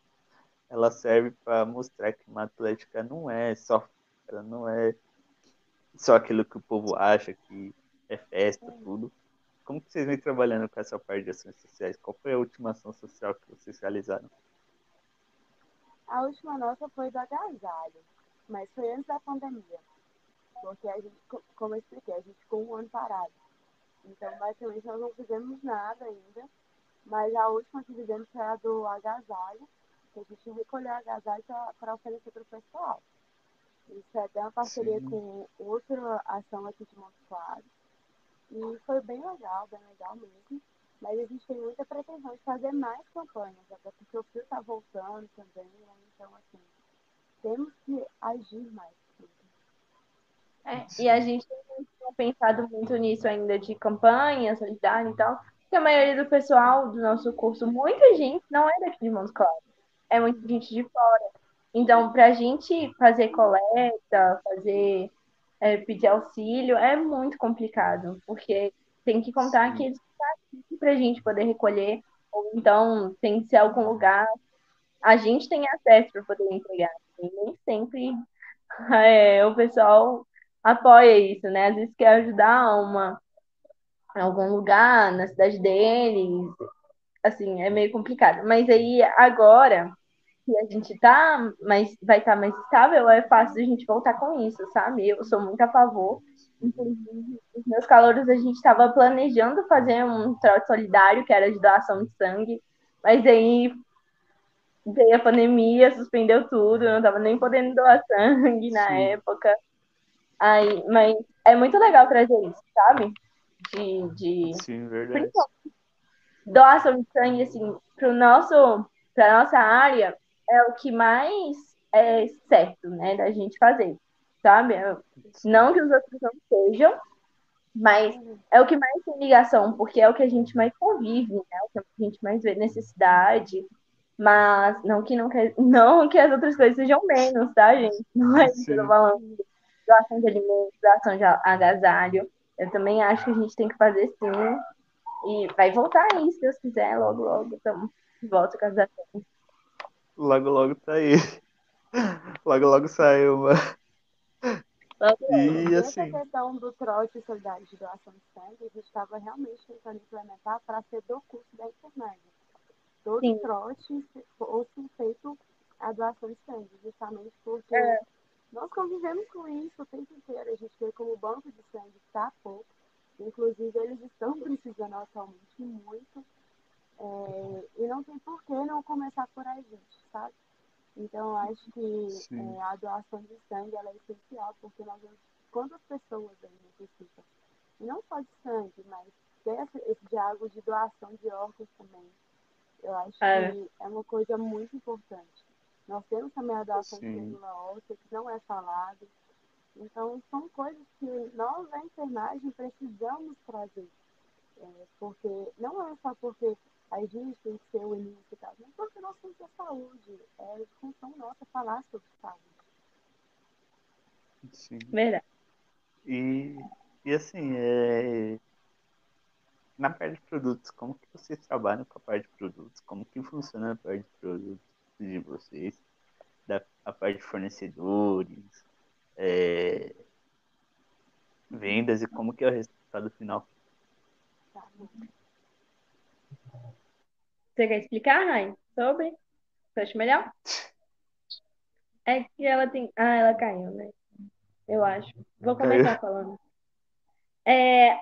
ela serve para mostrar que uma atlética não é só ela não é só aquilo que o povo acha que é festa, tudo. Como que vocês vêm trabalhando com essa parte de ações sociais? Qual foi a última ação social que vocês realizaram? A última nossa foi do agasalho, mas foi antes da pandemia. Porque a gente, co- como eu expliquei, a gente ficou um ano parado. Então, basicamente, nós não fizemos nada ainda. Mas a última que fizemos foi a do agasalho, que a gente recolheu agasalho para oferecer para o pessoal. Isso é até uma parceria Sim. com outra ação aqui de Montes Claros. E foi bem legal, bem legal mesmo. Mas a gente tem muita pretensão de fazer mais campanhas, até porque o frio está voltando também, né? Então, assim, temos que agir mais. É, e a gente tem pensado muito nisso ainda de campanha, solidária e tal. Porque a maioria do pessoal do nosso curso, muita gente não é daqui de Montes Claros. É muita gente de fora. Então, para a gente fazer coleta, fazer é, pedir auxílio, é muito complicado, porque tem que contar Sim. que eles estão aqui para a gente poder recolher, ou então tem que ser algum lugar. A gente tem acesso para poder entregar, e nem sempre é, o pessoal apoia isso, né? Às vezes quer ajudar uma, algum lugar na cidade deles, assim, é meio complicado. Mas aí agora que a gente tá, mas vai estar mais estável, é fácil a gente voltar com isso, sabe? Eu sou muito a favor. Inclusive, os meus calouros, a gente estava planejando fazer um trote solidário, que era de doação de sangue, mas aí veio a pandemia, suspendeu tudo, não tava nem podendo doar sangue na Sim. época. Aí, mas é muito legal trazer isso, sabe? De, de Sim, verdade. doação de sangue, assim, pro nosso, pra nossa área, é o que mais é certo, né, da gente fazer, sabe? Não que os outros não sejam, mas é o que mais tem ligação, porque é o que a gente mais convive, né? É o que a gente mais vê necessidade. Mas não que não quer, não que as outras coisas sejam menos, tá, gente? Não é isso que eu tô falando. Doação de alimentos, doação de agasalho. Eu também acho que a gente tem que fazer sim. E vai voltar aí, se Deus quiser, logo, logo. De volta com as ações. Logo, logo tá aí. Logo, logo saiu uma, E Essa assim, questão do trote solidário de doação de sangue, a gente estava realmente tentando implementar para ser do curso da enfermagem. Todo Sim. trote fosse feito a doação de sangue, justamente porque É. nós convivemos com isso o tempo inteiro. A gente vê como o banco de sangue está pouco. Inclusive, eles estão precisando atualmente muito. É, e não tem por que não começar por a gente, sabe? Então, acho que é, a doação de sangue é essencial, porque nós vemos quantas pessoas aí necessitam. E não só de sangue, mas esse, esse diálogo de doação de órgãos também. Eu acho É. que é uma coisa muito importante. Nós temos também a doação de medula óssea, que não é falado. Então, são coisas que nós, da enfermagem, precisamos trazer. É, porque não é só porque a gente tem que ser o início e tal, mas porque nós temos a saúde. É função nossa falar sobre saúde. sim. Verdade. E, e assim, é... na parte de produtos, como que vocês trabalham com a parte de produtos? Como que funciona a parte de produtos de vocês? Da, a parte de fornecedores, é, vendas e como que é o resultado final? Tá? Você quer explicar, Rai, sobre? Você acha melhor? É que ela tem. Ah, ela caiu, né? Eu acho. Vou começar falando. É,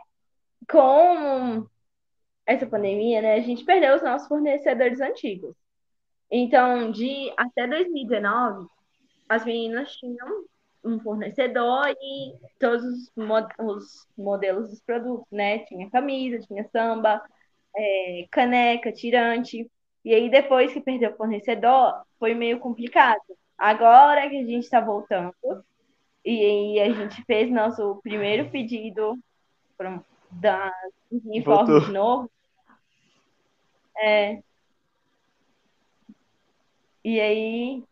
com essa pandemia, né, a gente perdeu os nossos fornecedores antigos. Então, de até 2019, as meninas tinham um fornecedor e todos os, mo- os modelos dos produtos, né? Tinha camisa, tinha samba, é, caneca, tirante. E aí, depois que perdeu o fornecedor, foi meio complicado. Agora que a gente está voltando, e aí a gente fez nosso primeiro pedido da Voltou. de novo. É. E aí,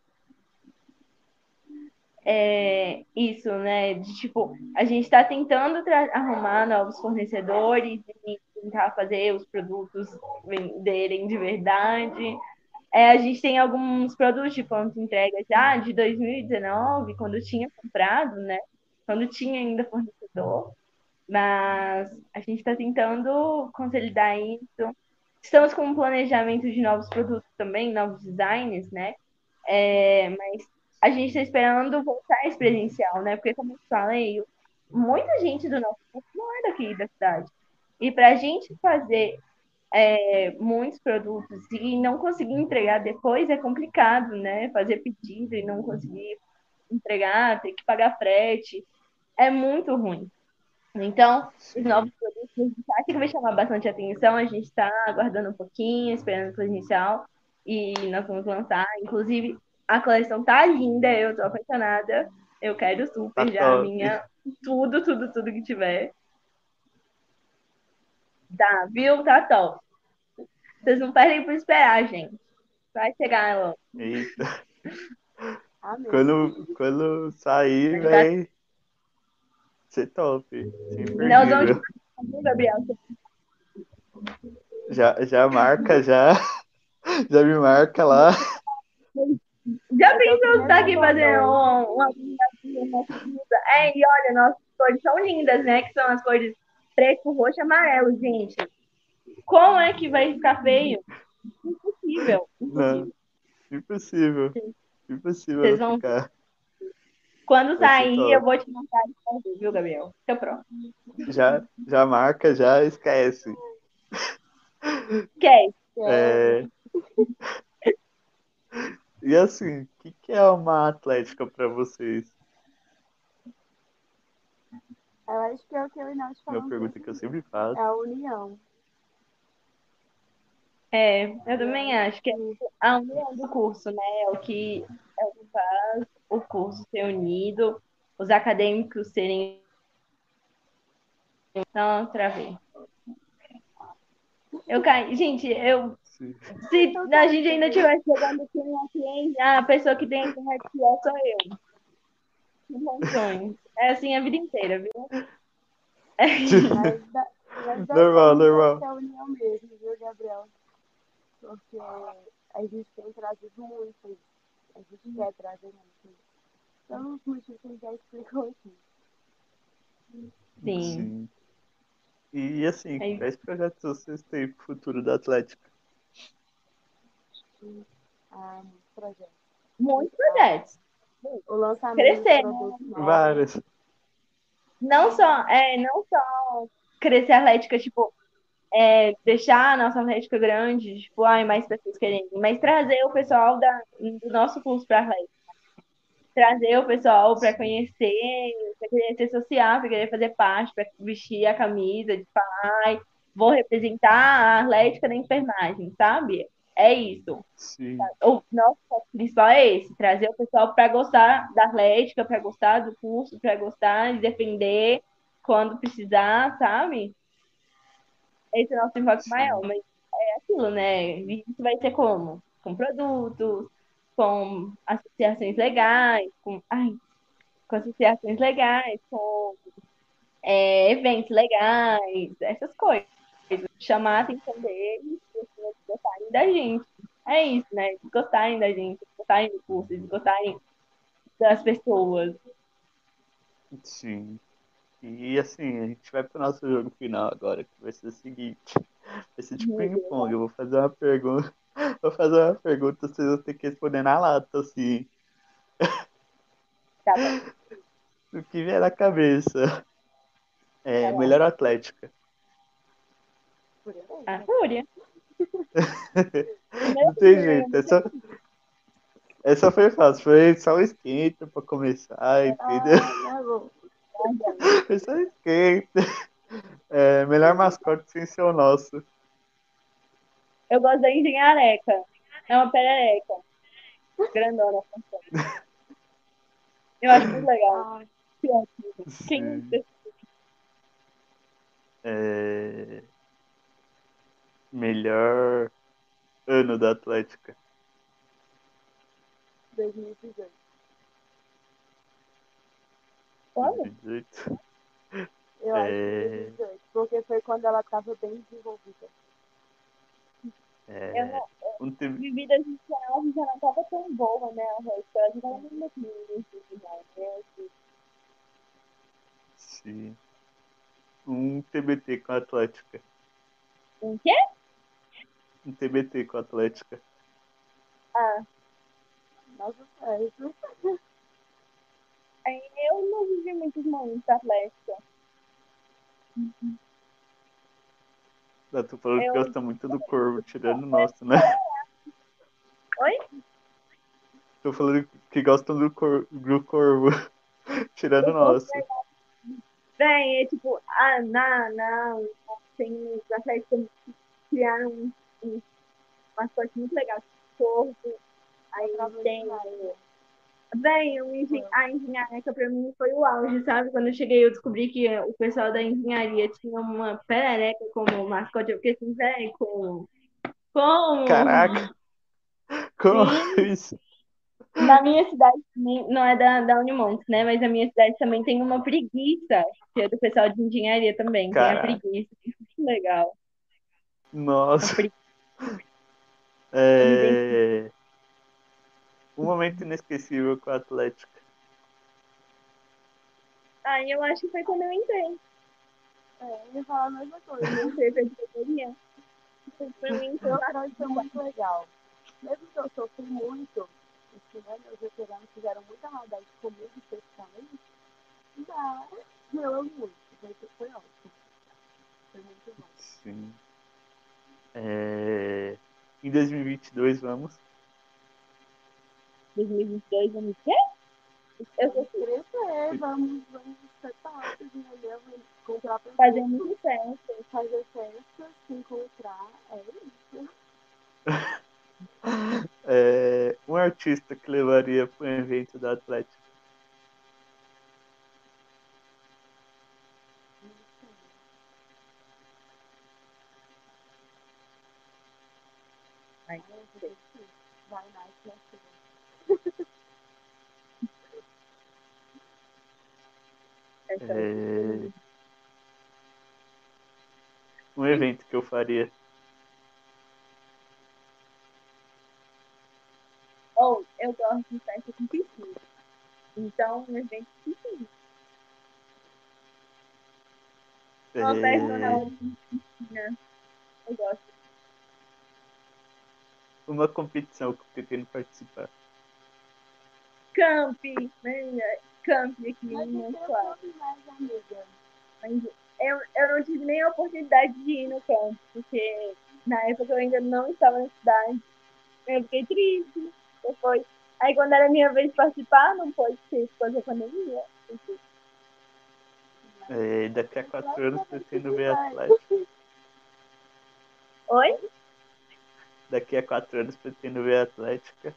é isso, né? De, tipo, a gente está tentando arrumar novos fornecedores e tentar fazer os produtos venderem de verdade. É, a gente tem alguns produtos de ponto entrega já de 2019, quando tinha comprado, né? Quando tinha ainda fornecedor. Mas a gente está tentando consolidar isso. Estamos com um planejamento de novos produtos também, novos designs, né? É, mas a gente está esperando voltar esse presencial, né? Porque, como eu falei, muita gente do nosso curso não é daqui da cidade. E para a gente fazer é, muitos produtos e não conseguir entregar depois é complicado, né? Fazer pedido e não conseguir entregar, ter que pagar frete, é muito ruim. Então, os novos produtos, a gente acha que vai chamar bastante atenção, a gente está aguardando um pouquinho, esperando o presencial, e nós vamos lançar. Inclusive, a coleção tá linda, eu tô apaixonada. Eu quero super Tá já a top. minha. Tudo, tudo, tudo que tiver. Tá, viu? Tá top. Vocês não perdem por esperar, gente. Vai chegar logo. Eita. Amém. Quando, quando sair, vai ser top. Sem Nós vamos imperdível. Viu, Gabriel? Já, já marca, já. Já me marca lá. Já pensou estar aqui fazendo um- uma comida? É, e olha, nossas cores são lindas, né? Que são as cores preto, roxo e amarelo, gente. Como é que vai ficar feio? Impossível. Não. Impossível. Impossível. Impossível Vocês não vão- ficar. Quando sair, top. eu vou te mandar de fazer, viu, Gabriel? Fica pronto. Já, já marca, já esquece. Quer? É... E assim, o que, que é uma atlética pra vocês? Eu acho que é o que eu e nós Uma falamos. pergunta que eu sempre faço. É a união. É, eu também acho que é a união do curso, né? É o que, é o que faz o curso ser unido, os acadêmicos serem. Não, travei. Eu caí. Gente, eu Sim. Se a gente ainda tivesse jogando aqui a pessoa que tem a internet pior sou eu. É assim a vida inteira, viu? Mas, da, mas da Normal, normal. é a união mesmo, viu, Gabriel? Porque a gente tem trazido muito isso. A gente quer trazer muito isso. Pelos motivos que a gente já explicou aqui. Sim. E assim, Aí- quais projetos vocês têm pro futuro da Atlética? Ah, muito projeto. Muitos projetos. O lançamento Crescer. Várias. Não só, é, não só crescer a Atlética, tipo, é, deixar a nossa Atlética grande, tipo, ai, mais pessoas querendo, mas trazer o pessoal da, do nosso curso para Atlética. Trazer o pessoal para conhecer, para querer ser social, para querer fazer parte, para vestir a camisa de pai. Vou representar a Atlética na enfermagem, sabe? É isso. Sim. o nosso foco principal é esse, trazer o pessoal para gostar da Atlética, para gostar do curso, para gostar de defender quando precisar, sabe? Esse é o nosso enfoque maior, mas é aquilo, né? Isso vai ser como? Com produtos, com associações legais, com, ai, com associações legais, com é, eventos legais, essas coisas. Chamar a atenção deles, eles gostarem da gente. É isso, né? Eles gostarem da gente, eles gostarem do curso, eles gostarem das pessoas. Sim. E assim, a gente vai pro nosso jogo final agora, que vai ser o seguinte. Vai ser tipo Deus. ping-pong. Eu vou fazer uma pergunta. Vou fazer uma pergunta, vocês vão ter que responder na lata, assim. Tá bom. O que vier na cabeça. É, Tá melhor atlética. Fúria A. Fúria. Não tem jeito. Essa, essa foi fácil. Foi só um esquenta pra começar, entendeu? Ah, um esquenta. É, melhor mascote sem ser o nosso. Eu gosto da engenhareca. É uma perereca. Grandona. Eu acho muito legal. Sim. É, melhor ano da Atlética. 2018. Quando? 2018. Eu acho É. que 2018, porque foi quando ela estava bem desenvolvida. É, Eu não, um time, vivi 2019 já não tava tão boa, né? O resto ela já tava muito ruim, né? sim. um TBT com a Atlética. Um quê? Um TBT com a Atlética. Ah, Nossa, certo. Aí eu não vivi muitos momentos atlética. Ah, tu falou que gosta muito do Corvo, tirando o nosso, né? Oi? Tô falando que gostam do, cor, do Corvo, tirando o nosso. Bem, é tipo, ah, não, não, tem os atletas que criaram um, um mascote muito legal, corpo, aí Prova de tem. Bem, a engenharia pra mim foi o auge, sabe? Quando eu cheguei, eu descobri que o pessoal da engenharia tinha uma perereca como mascote. Eu fiquei assim, velho, como? Como? Caraca! Como Sim. isso? Na minha cidade também, não é da, da Unimontes, né? Mas a minha cidade também tem uma preguiça, que é do pessoal de engenharia também. Tem a Caraca. preguiça. Muito legal. A Nossa. É... Um momento inesquecível com a Atlética. Ah, eu acho que foi quando eu entrei. É, eu ia falar a mesma coisa. Eu entrei pra diretoria. Foi mim, Eu acho que foi muito legal. Mesmo que eu sofri muito, porque né, meus veteranos fizeram muita maldade comigo, especificamente, mas eu amo muito. Foi, foi ótimo. Foi muito bom. Sim. É... Em 2022, vamos. 2022, vamos quê? Eu Vamos crescer, vamos, vamos tops, entendeu? Comprar pra fazer muito festa. fazer festa, se encontrar, é isso. É... Um artista que levaria para um evento da Atlética. Ai, Vai na Atlética. É... Um evento que eu faria. Ou eu gosto de festa com piscina. Então, um evento com piscina. Uma É, persona né? Eu gosto. uma competição que eu pretendo participar. Camp, né? Camp aqui Mas amiga. Mas eu, eu não tive nem a oportunidade de ir no campo, porque na época eu ainda não estava na cidade. Eu fiquei triste. Depois, aí quando era minha vez de participar, não pôde ser por causa da pandemia. É, daqui a quatro anos pretendo ver Atlético. Oi? Daqui a quatro anos pretendo ver Atlética.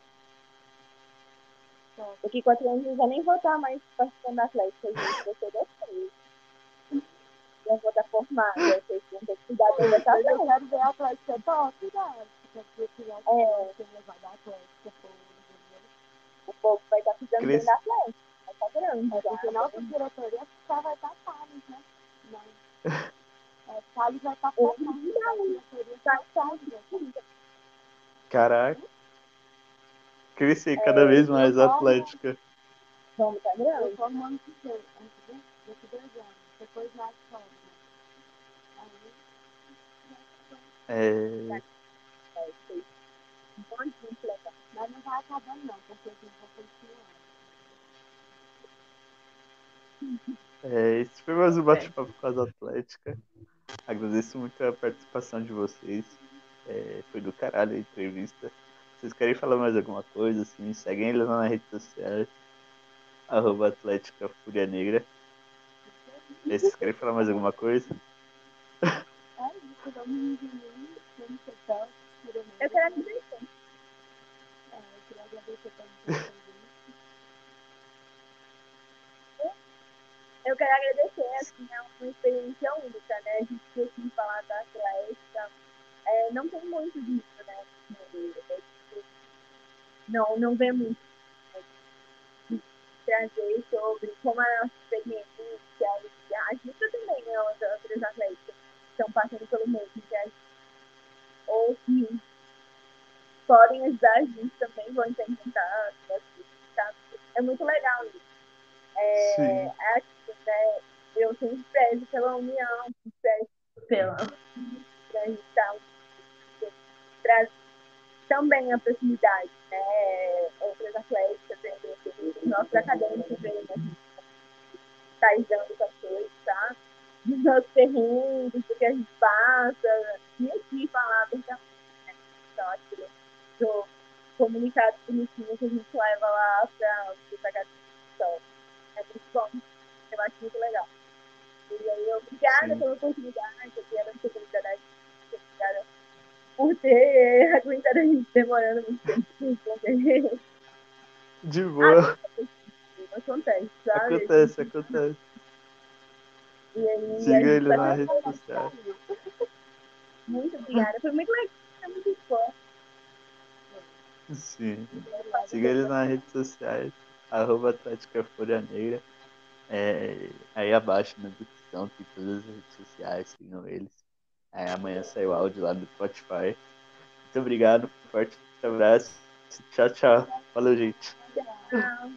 Daqui quatro anos eu já nem vou estar mais participando da Atlética, gente. Vou ser vocês. Já vou estar formada. Vocês vão ter que cuidar dessa Mas eu quero ver a Atlética top, né? É. O povo vai estar cuidando bem da Atlética. Vai estar grande. É, porque nossa diretoria só vai estar Salles, né? Mas, é, vai estar formando. A diretoria Tá, só Salles. né? Caraca. Crescer cada vez mais a Atlética. Vamos Eu grande. formo ano que vem, ano que vem, daqui dois anos. Depois na escola. Aí, É, É, sei. Um monte de gente legal. mas não vai acabando não, porque a gente vai continuar. é, esse foi mais um bate-papo com as Atlética. Agradeço muito a participação de vocês. É, foi do caralho a entrevista. Vocês querem falar mais alguma coisa? Assim, seguem eles lá nas redes sociais. Arroba Atlética Fúria Negra. E Vocês querem falar mais alguma coisa? Eu quero agradecer. É, eu quero agradecer, assim, é uma experiência única, né? A gente conseguiu falar da Atlética. É, não tem muito disso, né? no Rio. É, tipo, Não, não vê muito né? trazer sobre como a nossa experiência. E a gente também, né? Outras outras atletas que estão passando pelo mesmo que a gente. Ou que podem ajudar a gente também, vão tentar. Tá? É muito legal isso. É, é né? Eu sempre prezo pela união, prezo pela pra gente estar traz também a proximidade, né? Outras atléticas, né? os nossos acadêmicos a gente tá dando com as coisas, tá? Dos nossos perrengues, do que a gente passa, e aqui falar abertamente, né? Então, aquilo do comunicado bonitinho que a gente leva lá para os acadêmicos. Então, é muito bom. Eu acho muito legal. E aí, obrigada Sim. pela oportunidade, eu quero essa oportunidade. Obrigada por ter aguentado a gente demorando muito tempo responder. De boa. Acontece, sabe? Acontece, acontece. E aí, Siga ele na rede social. Muito obrigada. Foi muito legal. Foi muito bom. Sim. Siga eles nas redes sociais, arroba Atlética Folha Negra. É, aí abaixo na descrição tem todas as redes sociais, sigam eles. É, amanhã sai o áudio lá do Spotify. Muito obrigado, forte abraço. Tchau, tchau. Falou, gente. Tchau.